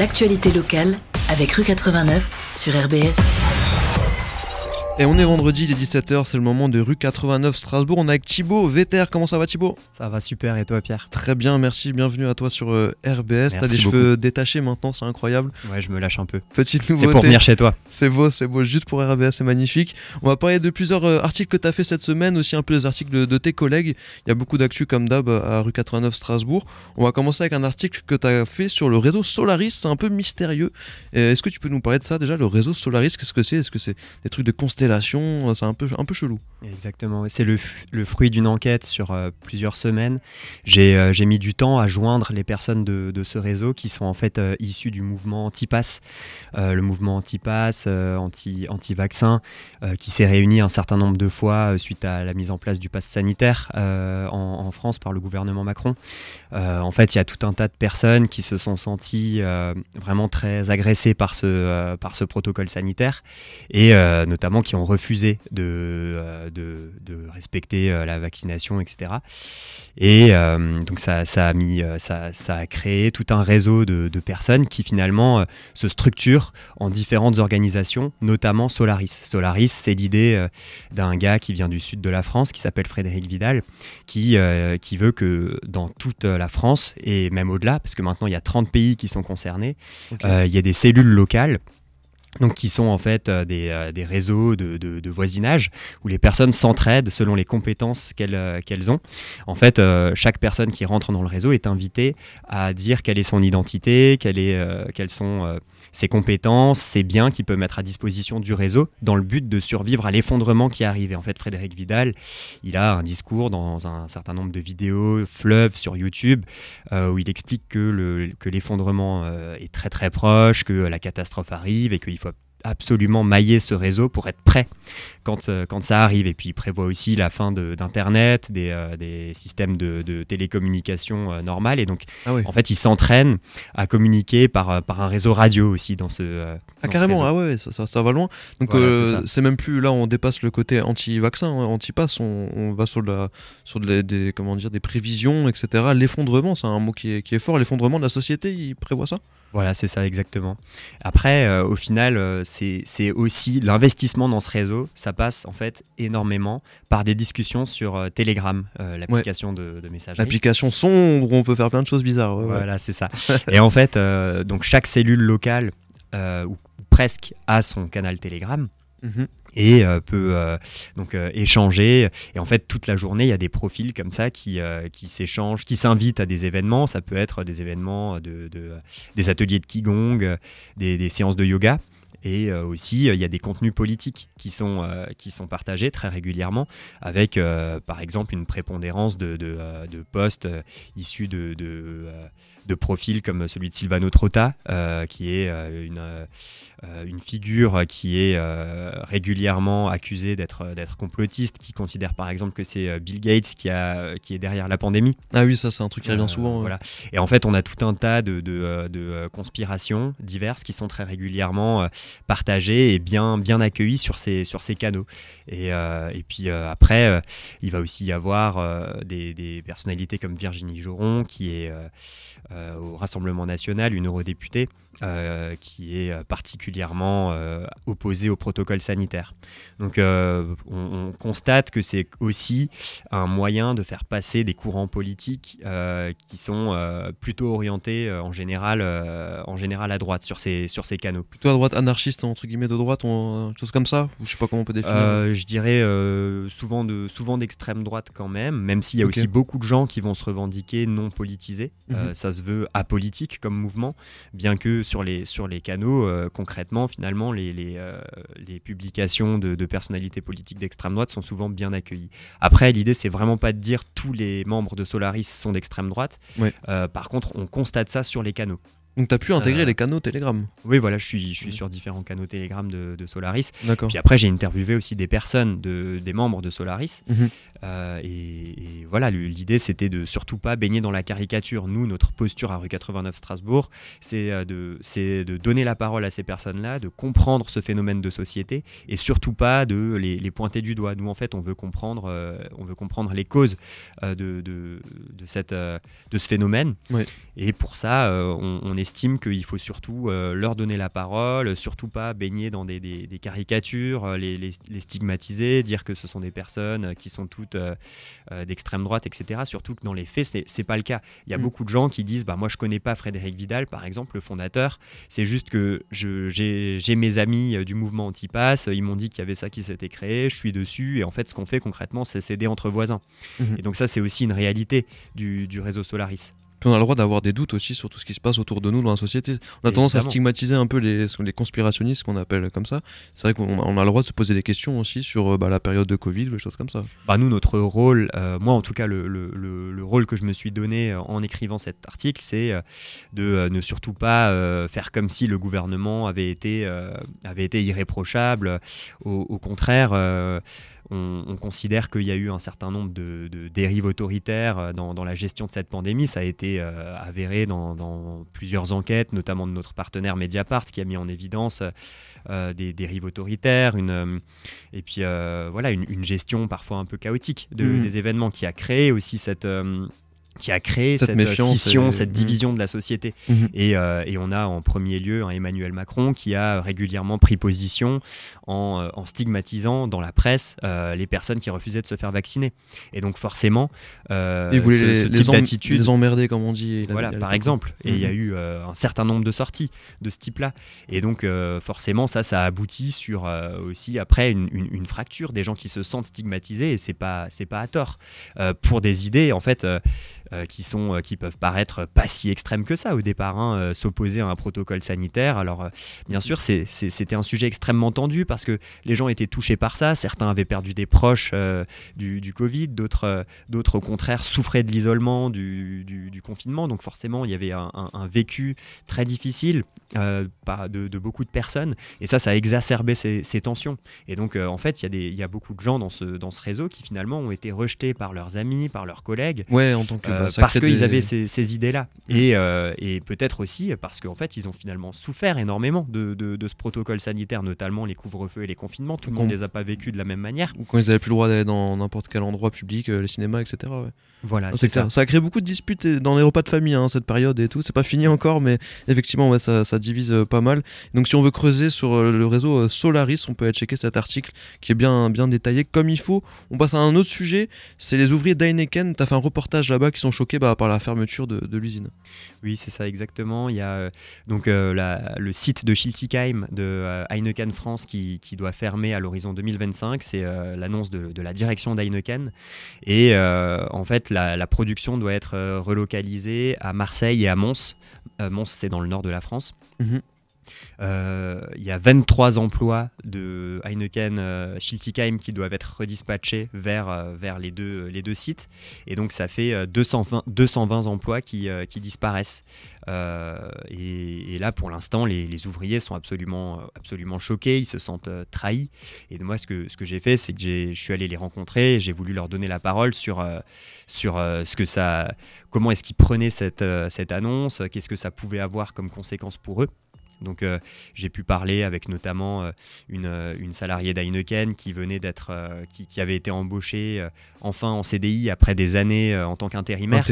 L'actualité locale avec rue 89 sur RBS. Et on est vendredi, il est 17h, c'est le moment de rue 89 Strasbourg. On est avec Thibaut Véter. Comment ça va Thibaut? Ça va super et toi Pierre? Très bien, merci. Bienvenue à toi sur euh, RBS. T'as des cheveux détachés maintenant, c'est incroyable. Ouais, je me lâche un peu. Petite nouveauté. C'est pour venir chez toi. C'est beau, c'est beau. Juste pour RBS, c'est magnifique. On va parler de plusieurs euh, articles que tu as fait cette semaine, aussi un peu les articles de, tes collègues. Il y a beaucoup d'actu comme d'hab à rue 89 Strasbourg. On va commencer avec un article que tu as fait sur le réseau Solaris. C'est un peu mystérieux. Est-ce que tu peux nous parler de ça déjà Le réseau Solaris, qu'est-ce que c'est? Est-ce que c'est des trucs de constellation? Un peu, un peu chelou. Exactement, c'est le, le, fruit d'une enquête sur euh, plusieurs semaines. Euh, j'ai mis du temps à joindre les personnes de, de ce réseau qui sont en fait euh, issues du mouvement anti-pass, le mouvement anti-pass, anti-vaccin, qui s'est réuni un certain nombre de fois suite à la mise en place du pass sanitaire en, en, France par le gouvernement Macron. en fait, il y a tout un tas de personnes qui se sont senties vraiment très agressées par ce, par ce protocole sanitaire et notamment qui ont refusé euh, de, de, respecter euh, la vaccination, etc. Et euh, donc ça, ça, a mis, ça, ça, a créé tout un réseau de, de personnes qui finalement se structurent en différentes organisations, notamment Solaris. Solaris, c'est l'idée d'un gars qui vient du sud de la France, qui s'appelle Frédéric Vidal, qui, qui veut que dans toute la France, et même au-delà, parce que maintenant il y a 30 pays qui sont concernés, il y a des cellules locales donc qui sont en fait euh, euh, des, réseaux de, voisinage où les personnes s'entraident selon les compétences qu'elles euh, qu'elles ont. En fait, chaque personne qui rentre dans le réseau est invitée à dire quelle est son identité, quelle est, quelles sont ses compétences, ses biens qu'il peut mettre à disposition du réseau dans le but de survivre à l'effondrement qui arrive. Et en fait, Frédéric Vidal, il a un discours dans un certain nombre de vidéos, fleuves sur YouTube, où il explique que l'effondrement est très très proche, que la catastrophe arrive et qu'il absolument mailler ce réseau pour être prêt quand, euh, quand ça arrive. Et puis il prévoit aussi la fin d'Internet, des, euh, des, systèmes de, de télécommunication euh, normales. Et donc, ah en fait, il s'entraîne à communiquer par, par un réseau radio aussi dans ce. ah, carrément, ah ouais, ça, ça, va loin. Donc, c'est même plus là, on dépasse le côté anti-vaccin, hein, anti-pass, on, on, va sur, la, sur des, comment dire, des prévisions, etc. L'effondrement, c'est un mot qui est, qui est fort. L'effondrement de la société, il prévoit ça? Voilà, c'est ça exactement. Après, euh, au final, euh, c'est aussi l'investissement dans ce réseau, ça passe en fait énormément par des discussions sur euh, Telegram, l'application de, de, messagerie. L'application sombre où on peut faire plein de choses bizarres. voilà, c'est ça. Et en fait, donc chaque cellule locale, ou presque, a son canal Telegram. Mhm et euh, peut euh, donc euh, échanger. Et en fait, toute la journée, il y a des profils comme ça qui, s'échangent, qui s'invitent à des événements. Ça peut être des événements, de, de des ateliers de Qigong, des séances de yoga. Et aussi, il y a des contenus politiques qui sont, qui sont partagés très régulièrement, avec par exemple une prépondérance de, de, de postes issus de, de, profils comme celui de Silvano Trotta, qui est une euh, une figure qui est euh, régulièrement accusée d'être d'être complotiste, qui considère par exemple que c'est euh, Bill Gates qui a qui est derrière la pandémie. Ah oui, ça c'est un truc qui revient souvent. Voilà. Et en fait, on a tout un tas de, de, de conspirations diverses qui sont très régulièrement partagées et bien bien accueillies sur ces sur ces canaux. Et, et puis après, il va aussi y avoir des, des, personnalités comme Virginie Joron qui est au Rassemblement national, une eurodéputée qui est particulièrement particulièrement euh, opposé au protocole sanitaire. Donc euh, on, constate que c'est aussi un moyen de faire passer des courants politiques euh, qui sont plutôt orientés en, général, en général à droite sur ces, sur ces canaux. Plutôt à droite anarchiste, entre guillemets, de droite, on, chose comme ça Je sais pas comment on peut définir. je dirais souvent, de, souvent d'extrême droite quand même, même s'il y a aussi beaucoup de gens qui vont se revendiquer non politisés. Mhm. ça se veut apolitique comme mouvement, bien que sur les, sur les canaux, concrètement, finalement, les, les, euh, les publications de, personnalités politiques d'extrême droite sont souvent bien accueillies. Après, l'idée, c'est vraiment pas de dire tous les membres de Solaris sont d'extrême droite. Euh, par contre, on constate ça sur les canaux. Donc tu as pu intégrer euh, les canaux Telegram Oui, voilà, je suis, je suis sur différents canaux Telegram de, de Solaris. Puis après, j'ai interviewé aussi des personnes, de, des membres de Solaris. Mhm. Euh, et, voilà, l'idée, c'était de surtout pas baigner dans la caricature. Nous, notre posture à rue 89 Strasbourg, c'est euh, de, de donner la parole à ces personnes-là, de comprendre ce phénomène de société et surtout pas de les, les pointer du doigt. Nous, en fait, on veut comprendre, on veut comprendre les causes de, de, de, cette, de ce phénomène. Et pour ça, on, on est estime qu'il faut surtout leur donner la parole, surtout pas baigner dans des, caricatures, les, les, stigmatiser, dire que ce sont des personnes qui sont toutes d'extrême droite, etc. Surtout que dans les faits, c'est pas le cas. Il y a mm. beaucoup de gens qui disent bah moi je connais pas Frédéric Vidal, par exemple, le fondateur. C'est juste que j'ai mes amis du mouvement Antipass, ils m'ont dit qu'il y avait ça qui s'était créé, je suis dessus, et en fait ce qu'on fait concrètement, c'est s'aider entre voisins. Mhm. Et donc ça, c'est aussi une réalité du, du réseau Solaris on a le droit d'avoir des doutes aussi sur tout ce qui se passe autour de nous dans la société. On a tendance à stigmatiser un peu les, les conspirationnistes qu'on appelle comme ça. C'est vrai qu'on a le droit de se poser des questions aussi sur euh, bah, la période de Covid ou des choses comme ça. Bah nous, notre rôle, euh, moi en tout cas, le, le, le, rôle que je me suis donné euh, en écrivant cet article, c'est de ne surtout pas faire comme si le gouvernement avait été, avait été irréprochable. Au, au contraire, on, considère qu'il y a eu un certain nombre de, dérives autoritaires euh, dans, la gestion de cette pandémie. Ça a été euh, avéré dans, plusieurs enquêtes, notamment de notre partenaire Mediapart, qui a mis en évidence euh, des dérives autoritaires, une, et puis voilà, une, gestion parfois un peu chaotique mmh. des événements qui a créé aussi cette qui a créé cette, cette scission, cette mm. division de la société. Mm-hmm. Euh, et, on a en premier lieu Emmanuel Macron qui a régulièrement pris position en, euh, stigmatisant dans la presse euh, les personnes qui refusaient de se faire vacciner. Et donc forcément, euh, ce, les, type d'attitude... Les emmerder, comme on dit. Voilà, par exemple. Et il y a mm-hmm. eu un certain nombre de sorties de ce type-là. Et donc forcément, ça, ça aboutit sur aussi après une, une, fracture des gens qui se sentent stigmatisés et c'est pas, c'est pas à tort. pour des idées, en fait... Euh, qui, sont, euh, qui peuvent paraître pas si extrêmes que ça au départ, hein, euh, s'opposer à un protocole sanitaire. Alors, bien sûr, c'était un sujet extrêmement tendu parce que les gens étaient touchés par ça. Certains avaient perdu des proches du, Covid, d'autres, d'autres au contraire souffraient de l'isolement, du, confinement. Donc, forcément, il y avait un, vécu très difficile de, beaucoup de personnes. Et ça, ça a exacerbé ces, tensions. Et donc, en fait, il y, a beaucoup de gens dans ce, dans ce réseau qui finalement ont été rejetés par leurs amis, par leurs collègues. Ouais, en tant que euh, parce qu'ils avaient ces, idées-là. Mm. Et, euh, et peut-être aussi parce qu'en fait, ils ont finalement souffert énormément de, de, ce protocole sanitaire, notamment les couvre-feux et les confinements. Tout le monde ne les a pas vécus de la même manière. Ou quand ils n'avaient plus le droit d'aller dans n'importe quel endroit public, euh, les cinémas, etc. Voilà, ah, c'est ça. Ça a créé beaucoup de disputes dans les repas de famille, hein, cette période et tout. C'est pas fini encore, mais effectivement, ça, ça, divise pas mal. Donc, si on veut creuser sur le réseau Solaris, on peut aller checker cet article qui est bien, bien détaillé comme il faut. On passe à un autre sujet c'est les ouvriers d'Heineken. Tu as fait un reportage là-bas qui sont choqués bah, par la fermeture de, l'usine. Oui, c'est ça exactement. Il y a euh, donc euh, le site de Schiltigheim de euh, Heineken France qui, doit fermer à l'horizon 2025. C'est l'annonce de, la direction d'Heineken. Et en fait, la, production doit être relocalisée à Marseille et à Mons. Mons, c'est dans le nord de la France. Mhm. Euh, il y a 23 emplois de Heineken euh, Schiltigheim qui doivent être redispatchés vers, euh, vers les, deux, les deux sites. Et donc ça fait 220, 220 emplois qui, qui disparaissent. Et, là, pour l'instant, les, ouvriers sont absolument, absolument choqués, ils se sentent trahis. Et moi, ce que, ce que j'ai fait, c'est que je suis allé les rencontrer, j'ai voulu leur donner la parole sur, sur ce que ça, comment est-ce qu'ils prenaient cette, cette annonce, qu'est-ce que ça pouvait avoir comme conséquence pour eux. Donc euh, j'ai pu parler avec notamment euh, euh, une, salariée d'Heineken qui venait d'être, qui, avait été embauchée enfin en CDI après des années en tant qu'intérimaire.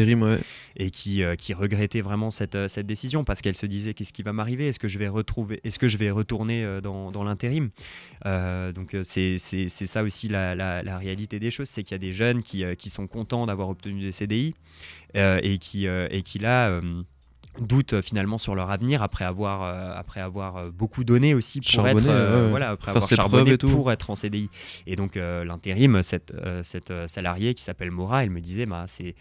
Et qui, qui regrettait vraiment cette, cette décision parce qu'elle se disait qu'est-ce qui va m'arriver? Est-ce que je vais retrouver Est-ce que je vais retourner dans, dans l'intérim? Donc c'est, ça aussi la, la, réalité des choses, c'est qu'il y a des jeunes qui, qui sont contents d'avoir obtenu des CDI et, qui, et qui là doutent euh, finalement sur leur avenir après avoir, euh, après avoir euh, beaucoup donné aussi pour être voilà après avoir charbonné pour être en CDI et donc l'intérim cette, cette salariée qui s'appelle Mora elle me disait bah, c'est,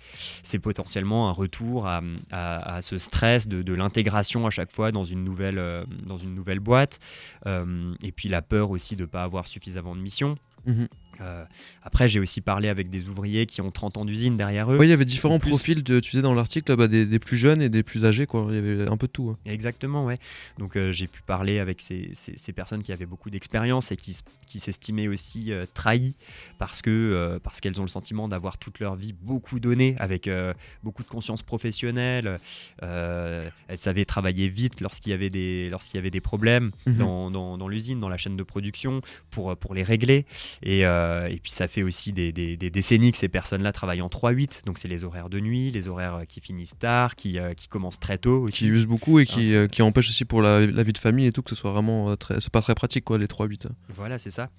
c'est potentiellement un retour à, à, ce stress de, de, l'intégration à chaque fois dans une nouvelle, dans une nouvelle boîte. Et puis la peur aussi de ne pas avoir suffisamment de missions. Mhm. Euh, après, j'ai aussi parlé avec des ouvriers qui ont 30 ans d'usine derrière eux. Oui, il y avait différents profils, de, tu sais, dans l'article, bah, des, plus jeunes et des plus âgés, quoi. Il y avait un peu de tout. Hein. Exactement, ouais. Donc, euh, j'ai pu parler avec ces, ces, personnes qui avaient beaucoup d'expérience et qui, qui s'estimaient aussi euh, trahies parce que parce qu'elles ont le sentiment d'avoir toute leur vie beaucoup donné, avec beaucoup de conscience professionnelle. elles savaient travailler vite lorsqu'il y avait des, lorsqu'il y avait des problèmes mhm. dans, dans, dans l'usine, dans la chaîne de production, pour, pour les régler. Et, et puis ça fait aussi des, des, décennies que ces personnes-là travaillent en 3-8, donc c'est les horaires de nuit, les horaires qui finissent tard, qui, qui commencent très tôt aussi. Qui usent beaucoup et qui, qui empêchent aussi pour la, la, vie de famille et tout que ce soit vraiment très... C'est pas très pratique quoi les 3-8. Voilà, c'est ça.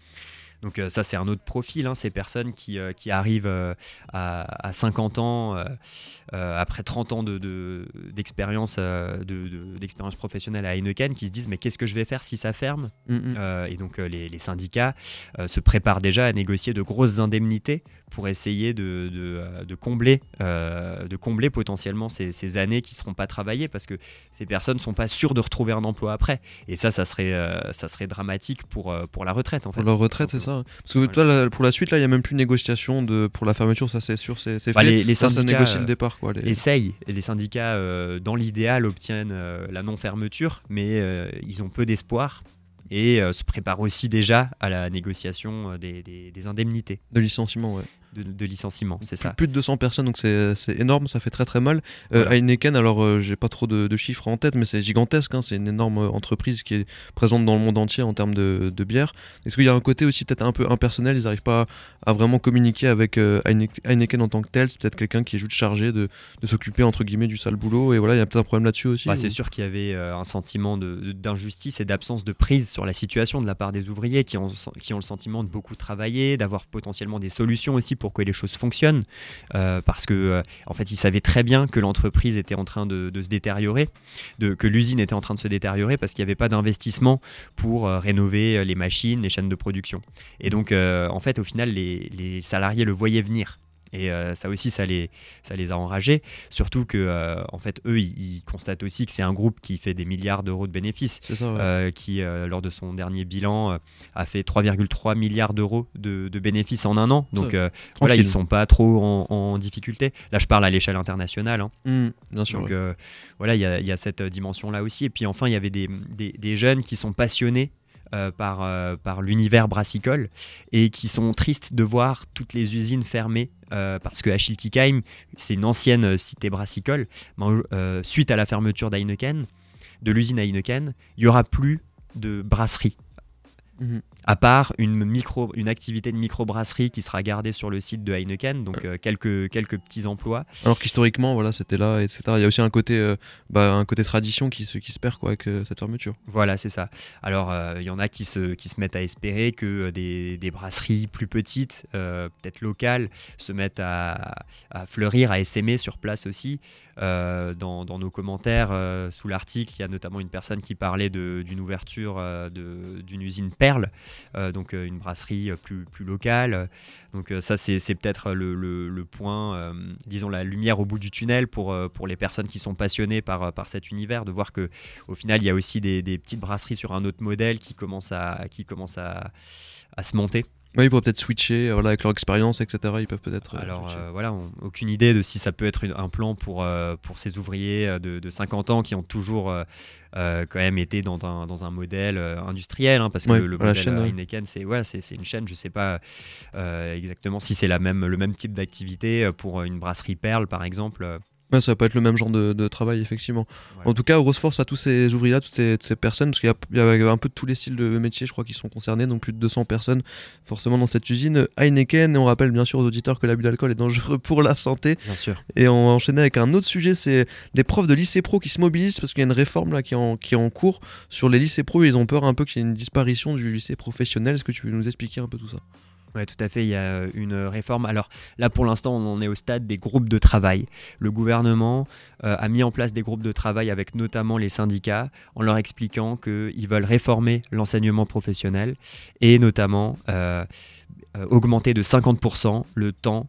Donc euh, ça, c'est un autre profil, hein, ces personnes qui, euh, qui arrivent euh, à, 50 ans, après 30 ans d'expérience de, de, professionnelle à Heineken, qui se disent mais qu'est-ce que je vais faire si ça ferme mm, mm. Et donc les, les syndicats se préparent déjà à négocier de grosses indemnités pour essayer de, de, combler, de combler potentiellement ces, ces, années qui ne seront pas travaillées parce que ces personnes ne sont pas sûres de retrouver un emploi après. Et ça, ça serait, ça serait dramatique pour, pour la retraite. En fait. Pour la retraite, c'est ça. Hein. Parce que toi, pour la suite, là, il n'y a même plus de négociation de, pour la fermeture, ça c'est sûr, c'est bah, fait. Les, les syndicats le départ. Quoi, les... essayent. Et les syndicats, euh, dans l'idéal, obtiennent euh, la non-fermeture, mais euh, ils ont peu d'espoir et se préparent aussi déjà à la négociation des, des, des indemnités. De licenciement, ouais de, licenciements, c'est ça. Plus de 200 personnes, donc c'est énorme, ça fait très très mal. Euh, Heineken, alors euh, j'ai pas trop de, chiffres en tête, mais c'est gigantesque, hein, c'est une énorme entreprise qui est présente dans le monde entier en termes de, bière. Est-ce qu'il y a un côté aussi peut-être un peu impersonnel, ils n'arrivent pas à, vraiment communiquer avec euh, Heineken en tant que tel, c'est peut-être quelqu'un qui est juste chargé de, s'occuper entre guillemets du sale boulot, et voilà, il y a peut-être un problème là-dessus aussi. Bah, c'est sûr qu'il y avait un sentiment d'injustice et d'absence de prise sur la situation de la part des ouvriers qui ont, qui ont le sentiment de beaucoup travailler, d'avoir potentiellement des solutions aussi pour que les choses fonctionnent, euh, parce que euh, en fait, ils savaient très bien que l'entreprise était en train de, se détériorer, que l'usine était en train de se détériorer parce qu'il n'y avait pas d'investissement pour euh, rénover les machines, les chaînes de production. Et donc, en fait, au final, les salariés le voyaient venir. Et euh, ça aussi, ça les, ça les a enragés. Surtout que, euh, en fait, eux, ils, constatent aussi que c'est un groupe qui fait des milliards d'euros de bénéfices. Euh, qui, lors de son dernier bilan, a fait 3,3 milliards d'euros de, bénéfices en un an. Donc, voilà, ils ne sont pas trop en, difficulté. Là, je parle à l'échelle internationale. Hein. Mmh, bien sûr. Donc, voilà, il y, a cette dimension-là aussi. Et puis, enfin, il y avait des, des, des jeunes qui sont passionnés euh, par, euh, par l'univers brassicole et qui sont tristes de voir toutes les usines fermées euh, parce que Schiltigheim, c'est une ancienne cité brassicole. suite à la fermeture d'Heineken, de l'usine Heineken, il n'y aura plus de brasserie. Mhm à part une, micro, une activité de microbrasserie qui sera gardée sur le site de Heineken, donc euh, quelques, quelques petits emplois. Alors qu'historiquement, voilà, c'était là, etc. Il y a aussi un côté, euh, bah, un côté tradition qui se, qui se perd quoi, avec euh, cette fermeture. Voilà, c'est ça. Alors, il y en a qui se, qui se mettent à espérer que des, des brasseries plus petites, peut-être locales, se mettent à, à, fleurir, à essaimer sur place aussi. Dans, dans, nos commentaires sous l'article, il y a notamment une personne qui parlait d'une ouverture d'une usine Perle donc euh, une brasserie euh, plus, plus locale. Donc ça, c'est peut-être le, le, point, disons la lumière au bout du tunnel pour, pour les personnes qui sont passionnées par, par cet univers, de voir que au final, il y a aussi des, petites brasseries sur un autre modèle qui commencent à, qui à, à se monter. Oui, ils pourraient peut-être switcher voilà, avec leur expérience, etc. Ils peuvent peut-être. Alors voilà, aucune idée de si ça peut être un plan pour, pour ces ouvriers de, de, 50 ans qui ont toujours euh, quand même été dans un, dans un modèle euh, industriel, hein, parce que le, modèle chaîne, Heineken, c'est ouais, c'est une chaîne, je sais pas euh, exactement si c'est même, le même type d'activité pour une brasserie Perle, par exemple. Ouais, ça va pas être le même genre de, travail, effectivement. En tout cas, grosse force à tous ces ouvriers-là, toutes ces, personnes, parce qu'il y, a un peu de tous les styles de métiers, je crois, qui sont concernés, donc plus de 200 personnes, forcément, dans cette usine. Heineken, et on rappelle bien sûr aux auditeurs que l'abus d'alcool est dangereux pour la santé. Bien sûr. Et on va enchaîner avec un autre sujet, c'est les profs de lycée pro qui se mobilisent, parce qu'il y a une réforme là qui est en, qui est en cours sur les lycées pro, ils ont peur un peu qu'il y ait une disparition du lycée professionnel. Est-ce que tu peux nous expliquer un peu tout ça? Oui, tout à fait. Il y a une réforme. Alors là, pour l'instant, on en est au stade des groupes de travail. Le gouvernement euh, a mis en place des groupes de travail avec notamment les syndicats en leur expliquant qu'ils veulent réformer l'enseignement professionnel et notamment euh, euh, augmenter de 50% le temps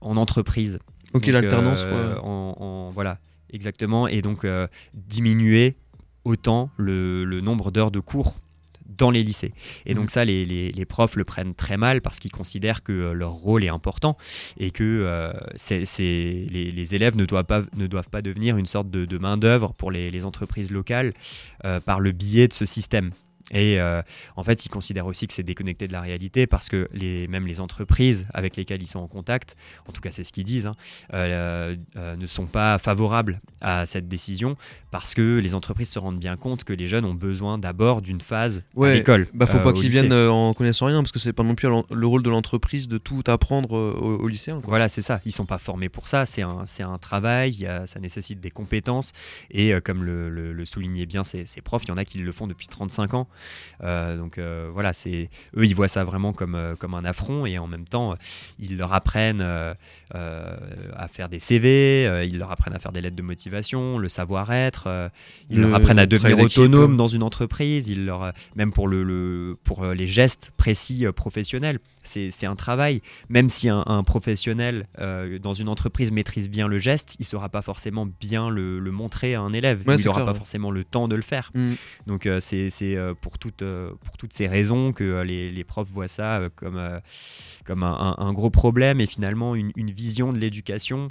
en entreprise. Ok, l'alternance, En, voilà, exactement. Et donc diminuer autant le nombre d'heures de cours dans les lycées. Et donc mmh. ça, les, profs le prennent très mal parce qu'ils considèrent que euh, leur rôle est important et que euh, les, élèves ne doivent, pas, ne doivent pas devenir une sorte de, main-d'œuvre pour les, entreprises locales euh, par le biais de ce système. Et euh, en fait, ils considèrent aussi que c'est déconnecté de la réalité parce que les, même les entreprises avec lesquelles ils sont en contact, en tout cas c'est ce qu'ils disent, hein, euh, euh, ne sont pas favorables à cette décision parce que les entreprises se rendent bien compte que les jeunes ont besoin d'abord d'une phase Ouais, à l'école. Bah, faut euh, pas au qu'ils lycée. viennent euh, en connaissant rien, parce que c'est pas non plus le rôle de l'entreprise de tout apprendre euh, au, au lycéen. quoi. Voilà, c'est ça. Ils sont pas formés pour ça. C'est un, c'est un travail. ça nécessite des compétences. Et euh, comme le, le- le soulignaient bien ces, ces profs, il y en a qui le font depuis 35 ans. Euh, donc euh, voilà, c'est eux, ils voient ça vraiment comme, euh, comme un affront. Et en même temps, euh, ils leur apprennent euh, euh, à faire des CV. euh, ils leur apprennent à faire des lettres de motivation, le savoir-être. euh, ils Le leur apprennent à devenir autonomes dans une entreprise. Ils leur, même pour le, le- pour euh, les gestes précis euh, professionnels. C'est c'est un travail même si un, un professionnel euh, dans une entreprise maîtrise bien le geste, il ne saura pas forcément bien le, le montrer à un élève. Ouais, il n'aura pas ouais. forcément le temps de le faire. Mm. Donc euh, c'est c'est, pour, toutes, pour toutes ces raisons que les, les profs voient ça comme, comme un, un- un gros problème et finalement une, une vision de l'éducation.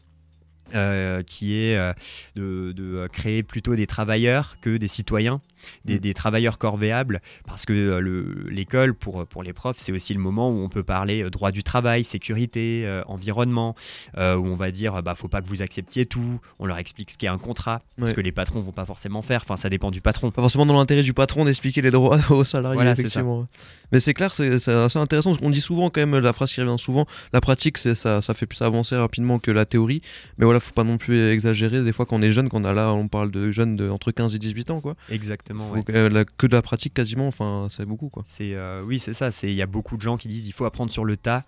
Euh, qui est euh, de, créer plutôt des travailleurs que des citoyens, des, Mm. des travailleurs corvéables, parce que euh, le- l'école, pour, pour les profs, c'est aussi le moment où on peut parler euh, droit du travail, sécurité, euh, environnement, euh, où on va dire, bah, faut pas que vous acceptiez tout, on leur explique ce qu'est un contrat, ce que les patrons vont pas forcément faire, enfin ça dépend du patron. Pas forcément dans l'intérêt du patron d'expliquer les droits aux salariés, Voilà, effectivement. Mais c'est clair, c'est assez intéressant. parce qu'on dit souvent, quand même, la phrase qui revient souvent, la pratique, c'est ça, ça fait plus avancer rapidement que la théorie. Mais voilà, faut pas non plus exagérer. Des fois, quand on est jeune, quand on a là, on parle de jeunes de entre 15 et 18 ans, quoi. Exactement. Faut ouais. que, euh, la- que de la pratique quasiment, enfin, c'est beaucoup, quoi. C'est euh, oui, c'est ça. C'est il y a beaucoup de gens qui disent il faut apprendre sur le tas.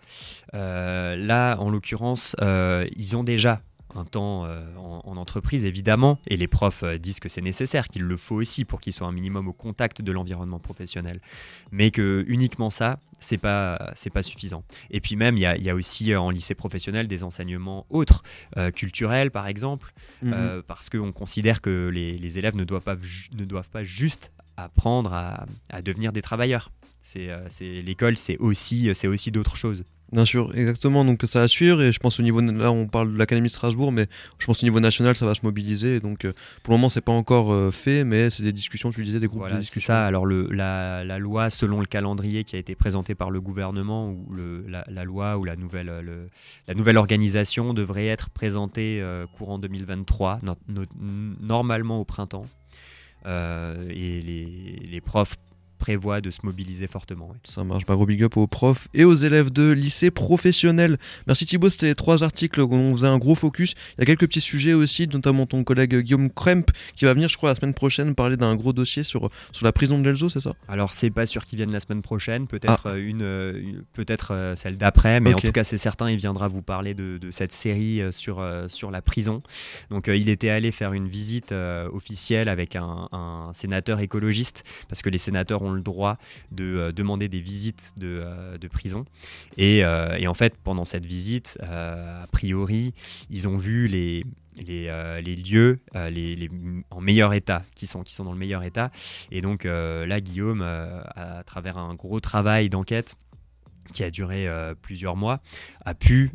Euh, là, en l'occurrence, ils ont déjà un temps euh, en, en entreprise évidemment, et les profs euh, disent que c'est nécessaire, qu'il le faut aussi pour qu'ils soient un minimum au contact de l'environnement professionnel. Mais que uniquement ça, c'est pas c'est pas suffisant. Et puis même, il y a, il y a aussi euh, en lycée professionnel des enseignements autres, culturels par exemple, Mhm. parce qu'on considère que les, les élèves ne doivent pas, ne doivent pas juste apprendre à, à devenir des travailleurs. C'est, l'école, c'est aussi, c'est aussi d'autres choses. Bien sûr, exactement. Donc ça assure et je pense au niveau là on parle de l'académie de Strasbourg, mais je pense au niveau national ça va se mobiliser. Donc euh, pour le moment c'est pas encore euh, fait, mais c'est des discussions. Tu le disais des groupes Voilà, de c'est discussion. ça. Alors le, la, la loi, selon le calendrier qui a été présenté par le gouvernement, ou le, la, la loi ou la nouvelle, le- la nouvelle organisation devrait être présentée euh, courant 2023, no- no- normalement au printemps. Euh, et les, les profs prévoient de se mobiliser fortement. Ça marche. Bah, gros big up aux profs et aux élèves de lycée professionnel. Merci Thibaut, c'était trois articles où on faisait un gros focus. Il y a quelques petits sujets aussi, notamment ton collègue Guillaume Kremp qui va venir, je crois, la semaine prochaine parler d'un gros dossier sur, sur la prison de l'Elzo, c'est ça? Alors c'est pas sûr qu'ils viennent la semaine prochaine, peut-être euh, une, euh, une- peut-être euh, celle d'après, mais en tout cas c'est certain, il viendra vous parler de, de cette série euh, sur, euh, sur la prison. Donc euh, il était allé faire une visite euh, officielle avec un, un sénateur écologiste, parce que les sénateurs ont le droit de euh, demander des visites de, euh, prison. Et, euh, et en fait pendant cette visite, a priori, ils ont vu les lieux en meilleur état, qui sont, qui sont dans le meilleur état. Et donc là, Guillaume, à travers un gros travail d'enquête qui a duré plusieurs mois, a pu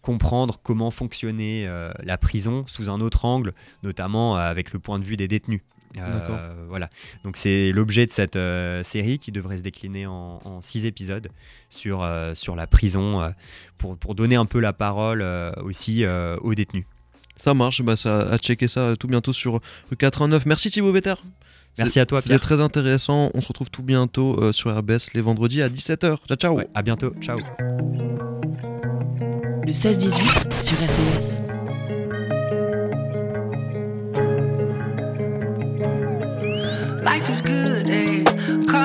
comprendre comment fonctionnait la prison sous un autre angle, notamment avec le point de vue des détenus. Euh, D'accord. voilà. Donc c'est l'objet de cette euh, série qui devrait se décliner en, en six épisodes sur, euh, sur la prison euh, pour, pour donner un peu la parole euh, aussi euh, aux détenus. Ça marche, bah, ça, à checker ça tout bientôt sur rue 89. Merci Thibaut Vetter. Merci à toi C'était Pierre. très intéressant. On se retrouve tout bientôt euh, sur RBS les vendredis à 17h. Ciao, ciao. Ouais, à bientôt. Ciao. Le 16-18 sur RBS. Life is good, eh?